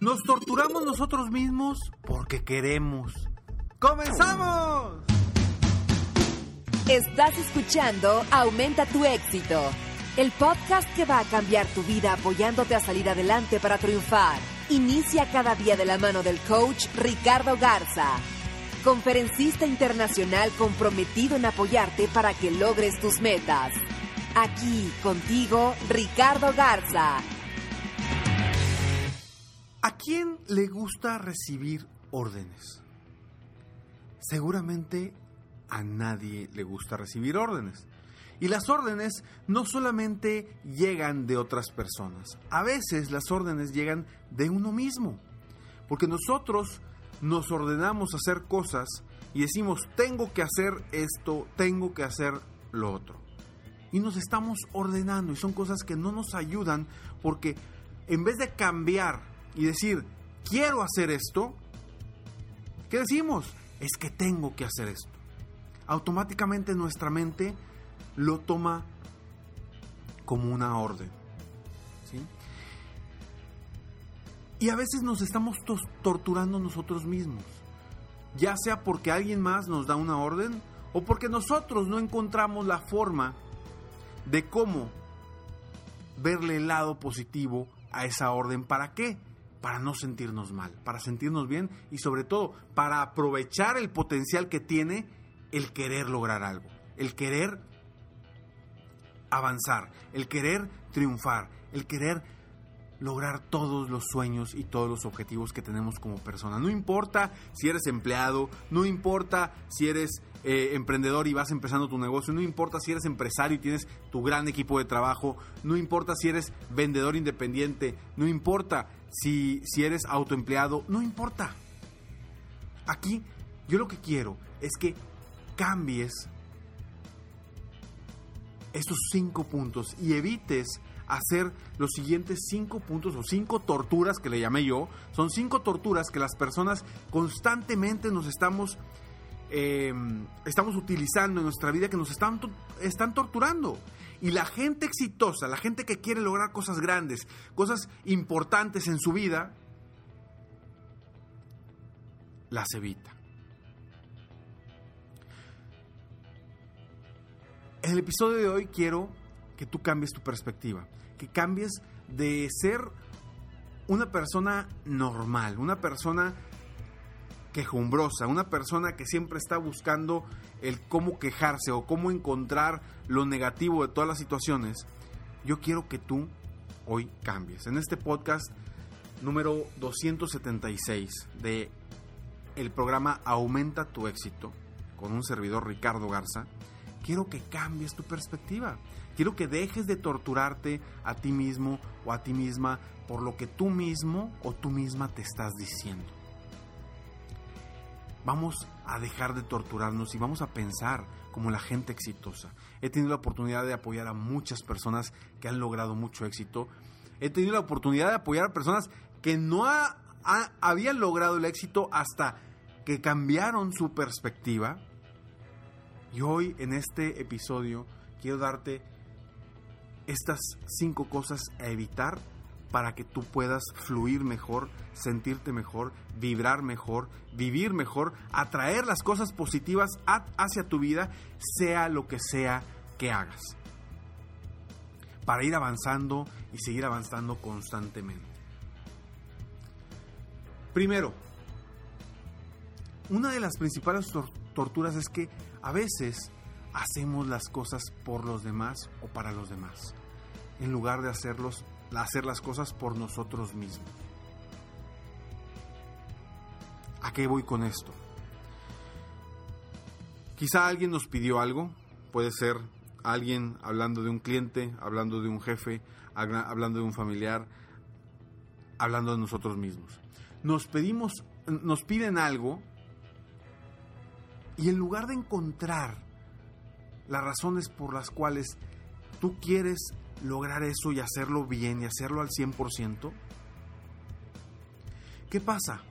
Nos torturamos nosotros mismos porque queremos. ¡Comenzamos! Estás escuchando Aumenta tu éxito, el podcast que va a cambiar tu vida apoyándote a salir adelante para triunfar. Inicia cada día de la mano del coach Ricardo Garza, conferencista internacional comprometido en apoyarte para que logres tus metas. Aquí contigo, Ricardo Garza. ¿A quién le gusta recibir órdenes? Seguramente a nadie le gusta recibir órdenes. Y las órdenes no solamente llegan de otras personas, a veces las órdenes llegan de uno mismo. Porque nosotros nos ordenamos hacer cosas y decimos, tengo que hacer esto, tengo que hacer lo otro. Y nos estamos ordenando y son cosas que no nos ayudan porque en vez de cambiar y decir, quiero hacer esto, ¿qué decimos? Es que tengo que hacer esto. Automáticamente nuestra mente lo toma como una orden. Y a veces nos estamos torturando nosotros mismos, ya sea porque alguien más nos da una orden o porque nosotros no encontramos la forma de cómo verle el lado positivo a esa orden. ¿Para qué? Para no sentirnos mal, para sentirnos bien y sobre todo para aprovechar el potencial que tiene el querer lograr algo, el querer avanzar, el querer triunfar, el querer lograr todos los sueños y todos los objetivos que tenemos como persona. No importa si eres empleado, no importa si eres eh, emprendedor y vas empezando tu negocio, no importa si eres empresario y tienes tu gran equipo de trabajo, no importa si eres vendedor independiente, no importa si, si eres autoempleado, no importa. Aquí yo lo que quiero es que cambies estos cinco puntos y evites hacer los siguientes cinco puntos o cinco torturas que le llamé yo. Son cinco torturas que las personas constantemente nos estamos, em, estamos utilizando en nuestra vida que nos están, están torturando. Y la gente exitosa, la gente que quiere lograr cosas grandes, cosas importantes en su vida, las evita. En el episodio de hoy quiero que tú cambies tu perspectiva, que cambies de ser una persona normal, una persona quejumbrosa, una persona que siempre está buscando el cómo quejarse o cómo encontrar lo negativo de todas las situaciones, yo quiero que tú hoy cambies. En este podcast número 276 de el programa Aumenta tu éxito con un servidor Ricardo Garza, quiero que cambies tu perspectiva. Quiero que dejes de torturarte a ti mismo o a ti misma por lo que tú mismo o tú misma te estás diciendo. Vamos a dejar de torturarnos y vamos a pensar como la gente exitosa. He tenido la oportunidad de apoyar a muchas personas que han logrado mucho éxito. He tenido la oportunidad de apoyar a personas que no habían logrado el éxito hasta que cambiaron su perspectiva. Y hoy en este episodio quiero darte estas cinco cosas a evitar para que tú puedas fluir mejor, sentirte mejor, vibrar mejor, vivir mejor, atraer las cosas positivas hacia tu vida, sea lo que sea que hagas. Para ir avanzando y seguir avanzando constantemente. Primero, una de las principales torturas es que a veces hacemos las cosas por los demás o para los demás, en lugar de hacerlos, hacer las cosas por nosotros mismos. ¿A qué voy con esto? Quizá alguien nos pidió algo, puede ser alguien hablando de un cliente, hablando de un jefe, hablando de un familiar, hablando de nosotros mismos. Nos pedimos, nos piden algo y en lugar de encontrar las razones por las cuales tú quieres lograr eso y hacerlo bien y hacerlo al 100%, ¿qué pasa?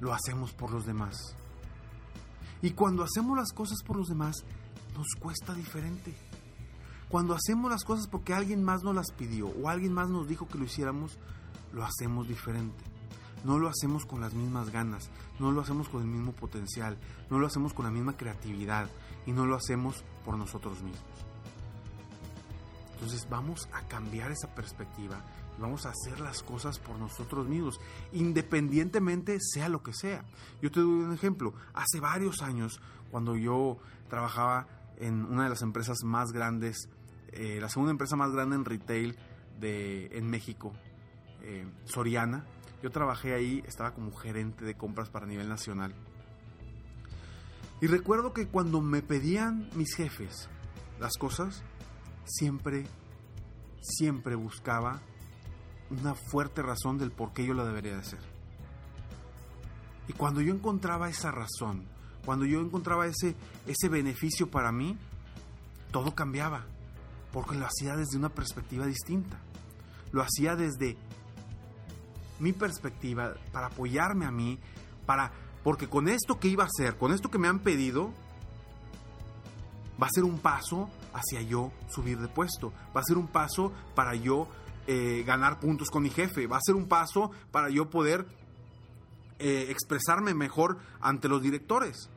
Lo hacemos por los demás. Y cuando hacemos las cosas por los demás, nos cuesta diferente. Cuando hacemos las cosas porque alguien más nos las pidió o alguien más nos dijo que lo hiciéramos, lo hacemos diferente no lo hacemos con las mismas ganas, no lo hacemos con el mismo potencial, no lo hacemos con la misma creatividad y no lo hacemos por nosotros mismos. Entonces vamos a cambiar esa perspectiva y vamos a hacer las cosas por nosotros mismos, independientemente sea lo que sea. Yo te doy un ejemplo. Hace varios años, cuando yo trabajaba en una de las empresas más grandes, eh, la segunda empresa más grande en retail de, en México, eh, Soriana, yo trabajé ahí, estaba como gerente de compras para nivel nacional. Y recuerdo que cuando me pedían mis jefes las cosas, siempre, siempre buscaba una fuerte razón del por qué yo lo debería de hacer. Y cuando yo encontraba esa razón, cuando yo encontraba ese, ese beneficio para mí, todo cambiaba, porque lo hacía desde una perspectiva distinta. Lo hacía desde mi perspectiva, para apoyarme a mí, para porque con esto que iba a hacer, con esto que me han pedido, va a ser un paso hacia yo subir de puesto, va a ser un paso para yo eh, ganar puntos con mi jefe, va a ser un paso para yo poder eh, expresarme mejor ante los directores.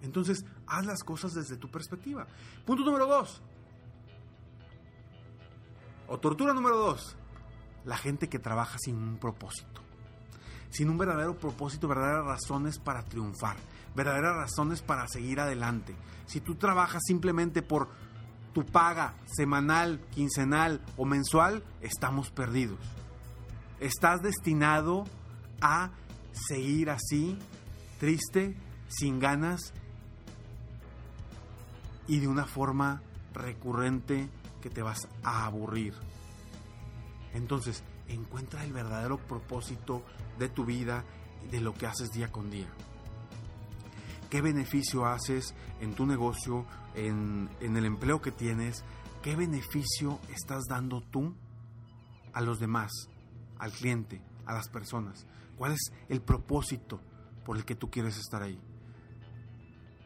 Entonces, haz las cosas desde tu perspectiva. Punto número dos. O tortura número dos la gente que trabaja sin un propósito. Sin un verdadero propósito, verdaderas razones para triunfar, verdaderas razones para seguir adelante. Si tú trabajas simplemente por tu paga semanal, quincenal o mensual, estamos perdidos. Estás destinado a seguir así, triste, sin ganas y de una forma recurrente que te vas a aburrir. Entonces, encuentra el verdadero propósito de tu vida y de lo que haces día con día. ¿Qué beneficio haces en tu negocio, en, el empleo que tienes? ¿Qué beneficio estás dando tú a los demás, al cliente, a las personas? ¿Cuál es el propósito por el que tú quieres estar ahí?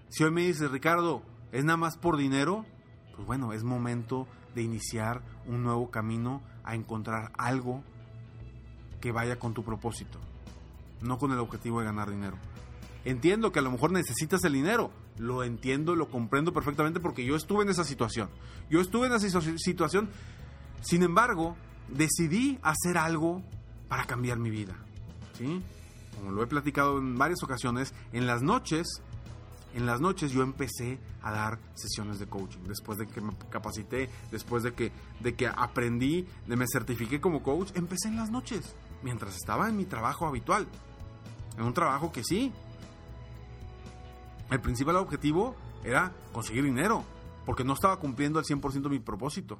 Si hoy me dices, Ricardo, ¿es nada más por dinero? Pues bueno, es momento de iniciar un nuevo camino a encontrar algo que vaya con tu propósito, no con el objetivo de ganar dinero. Entiendo que a lo mejor necesitas el dinero, lo entiendo, lo comprendo perfectamente porque yo estuve en esa situación. Yo estuve en esa situación, sin embargo, decidí hacer algo para cambiar mi vida. ¿sí? Como lo he platicado en varias ocasiones, en las noches en las noches yo empecé a dar sesiones de coaching. Después de que me capacité, después de que, de que aprendí, de me certifiqué como coach, empecé en las noches, mientras estaba en mi trabajo habitual. En un trabajo que sí. El principal objetivo era conseguir dinero, porque no estaba cumpliendo al 100% mi propósito.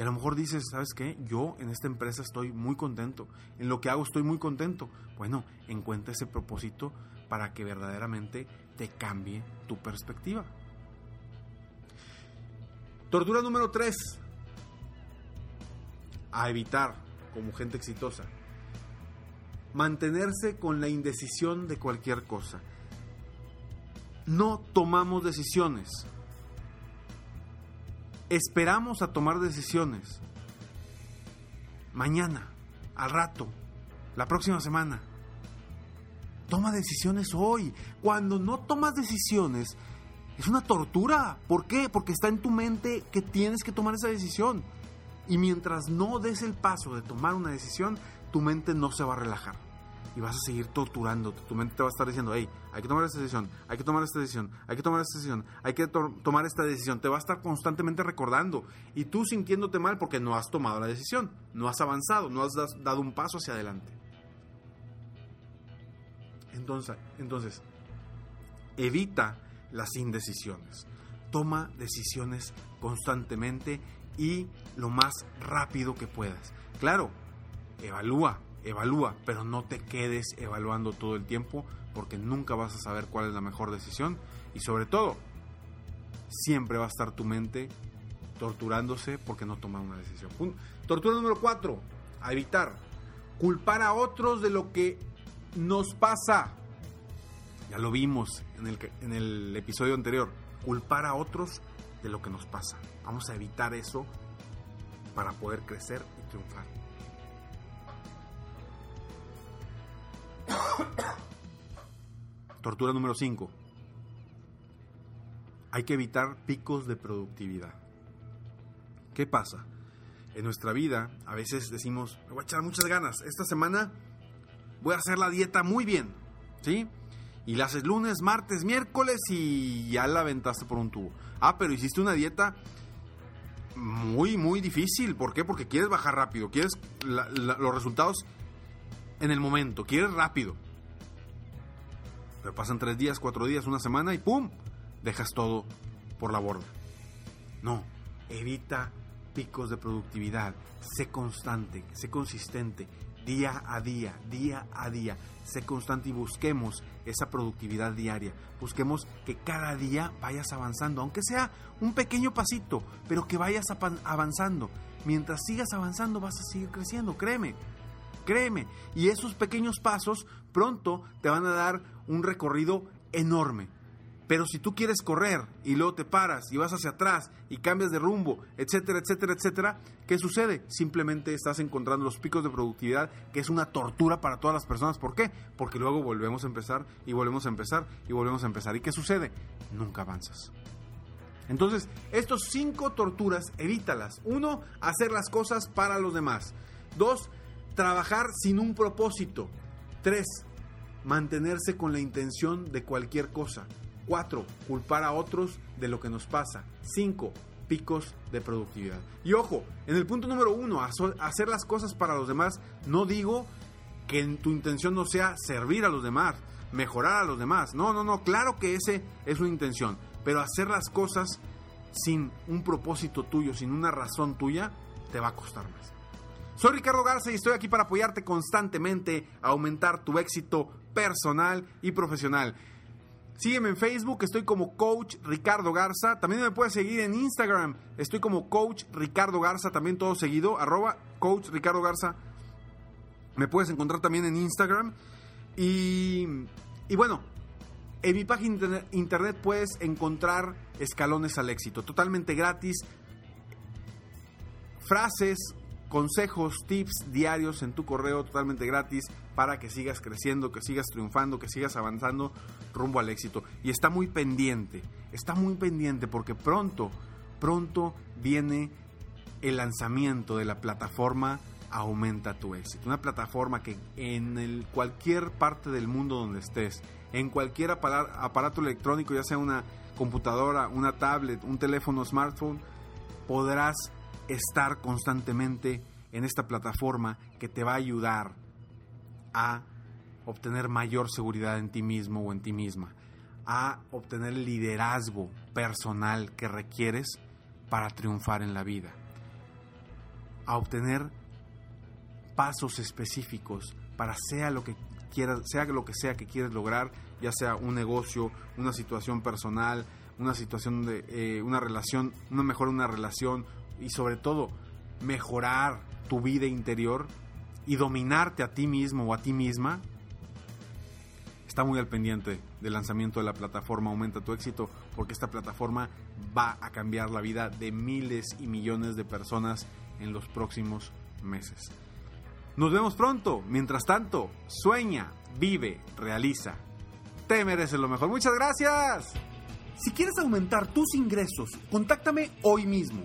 Y a lo mejor dices, ¿sabes qué? Yo en esta empresa estoy muy contento. En lo que hago estoy muy contento. Bueno, encuentra ese propósito para que verdaderamente te cambie tu perspectiva. Tortura número 3. A evitar como gente exitosa. Mantenerse con la indecisión de cualquier cosa. No tomamos decisiones esperamos a tomar decisiones. Mañana, al rato, la próxima semana. Toma decisiones hoy. Cuando no tomas decisiones, Es una tortura. ¿Por qué? Porque está en tu mente que tienes que tomar esa decisión. Y mientras no des el paso de tomar una decisión, tu mente no se va a relajar. Y vas a seguir torturándote. Tu mente te va a estar diciendo, hey, hay que tomar esta decisión, hay que tomar esta decisión, hay que tomar esta decisión, hay que tomar esta decisión. Te va a estar constantemente recordando. Y tú sintiéndote mal porque no has tomado la decisión, no has avanzado, no has dado un paso hacia adelante. Entonces, entonces evita las indecisiones. Toma decisiones constantemente y lo más rápido que puedas. Claro, evalúa, evalúa, pero no te quedes evaluando todo el tiempo porque nunca vas a saber cuál es la mejor decisión y sobre todo, siempre va a estar tu mente torturándose porque no toma una decisión. Tortura número 4, a evitar culpar a otros de lo que nos pasa. Ya lo vimos en el, en el episodio anterior. Culpar a otros de lo que nos pasa. Vamos a evitar eso para poder crecer y triunfar. Tortura número 5. Hay que evitar picos de productividad. ¿Qué pasa? En nuestra vida a veces decimos, me voy a echar muchas ganas. Esta semana voy a hacer la dieta muy bien. ¿Sí? Y la haces lunes, martes, miércoles y ya la aventaste por un tubo. Ah, pero hiciste una dieta muy, muy difícil. ¿Por qué? Porque quieres bajar rápido, quieres los resultados en el momento, quieres rápido. Pero pasan tres días, cuatro días, una semana y ¡pum! Dejas todo por la borda. No, evita picos de productividad. Sé constante, sé consistente, día a día, día a día. Sé constante y busquemos esa productividad diaria. Busquemos que cada día vayas avanzando, aunque sea un pequeño pasito, pero que vayas avanzando. Mientras sigas avanzando vas a seguir creciendo, créeme, créeme. Y esos pequeños pasos pronto te van a dar un recorrido enorme. Pero si tú quieres correr y luego te paras y vas hacia atrás y cambias de rumbo, etcétera, etcétera, etcétera, ¿qué sucede? Simplemente estás encontrando los picos de productividad, que es una tortura para todas las personas. ¿Por qué? Porque luego volvemos a empezar y volvemos a empezar y volvemos a empezar. ¿Y qué sucede? Nunca avanzas. Entonces, estos cinco torturas, evítalas. Uno, hacer las cosas para los demás. Dos, trabajar sin un propósito. Tres, mantenerse con la intención de cualquier cosa. 4. Culpar a otros de lo que nos pasa. 5. Picos de productividad. Y ojo, en el punto número 1, hacer las cosas para los demás, no digo que tu intención no sea servir a los demás, mejorar a los demás. No, no, no, claro que ese es una intención. Pero hacer las cosas sin un propósito tuyo, sin una razón tuya, te va a costar más. Soy Ricardo Garza y estoy aquí para apoyarte constantemente a aumentar tu éxito personal y profesional. Sígueme en Facebook, estoy como Coach Ricardo Garza. También me puedes seguir en Instagram, estoy como Coach Ricardo Garza, también todo seguido, arroba Coach Ricardo Garza. Me puedes encontrar también en Instagram. Y, y bueno, en mi página internet puedes encontrar escalones al éxito, totalmente gratis. Frases, consejos, tips diarios en tu correo totalmente gratis para que sigas creciendo, que sigas triunfando, que sigas avanzando rumbo al éxito. Y está muy pendiente, está muy pendiente porque pronto, pronto viene el lanzamiento de la plataforma Aumenta tu éxito. Una plataforma que en cualquier parte del mundo donde estés, en cualquier aparato electrónico, ya sea una computadora, una tablet, un teléfono smartphone, podrás estar constantemente en esta plataforma que te va a ayudar a obtener mayor seguridad en ti mismo o en ti misma, a obtener el liderazgo personal que requieres para triunfar en la vida, a obtener pasos específicos para sea lo que quieras, sea lo que sea que quieres lograr, ya sea un negocio, una situación personal, una situación de eh, una relación, una mejor una relación y sobre todo mejorar tu vida interior y dominarte a ti mismo o a ti misma, está muy al pendiente del lanzamiento de la plataforma Aumenta tu éxito, porque esta plataforma va a cambiar la vida de miles y millones de personas en los próximos meses. Nos vemos pronto. Mientras tanto, sueña, vive, realiza. Te mereces lo mejor. Muchas gracias. Si quieres aumentar tus ingresos, contáctame hoy mismo.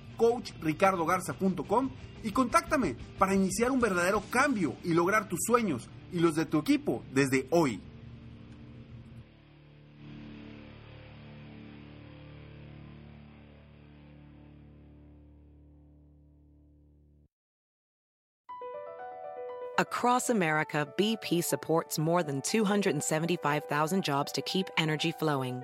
www.coachricardogarza.com y contáctame para iniciar un verdadero cambio y lograr tus sueños y los de tu equipo desde hoy. Across America, BP supports more than 275,000 jobs to keep energy flowing.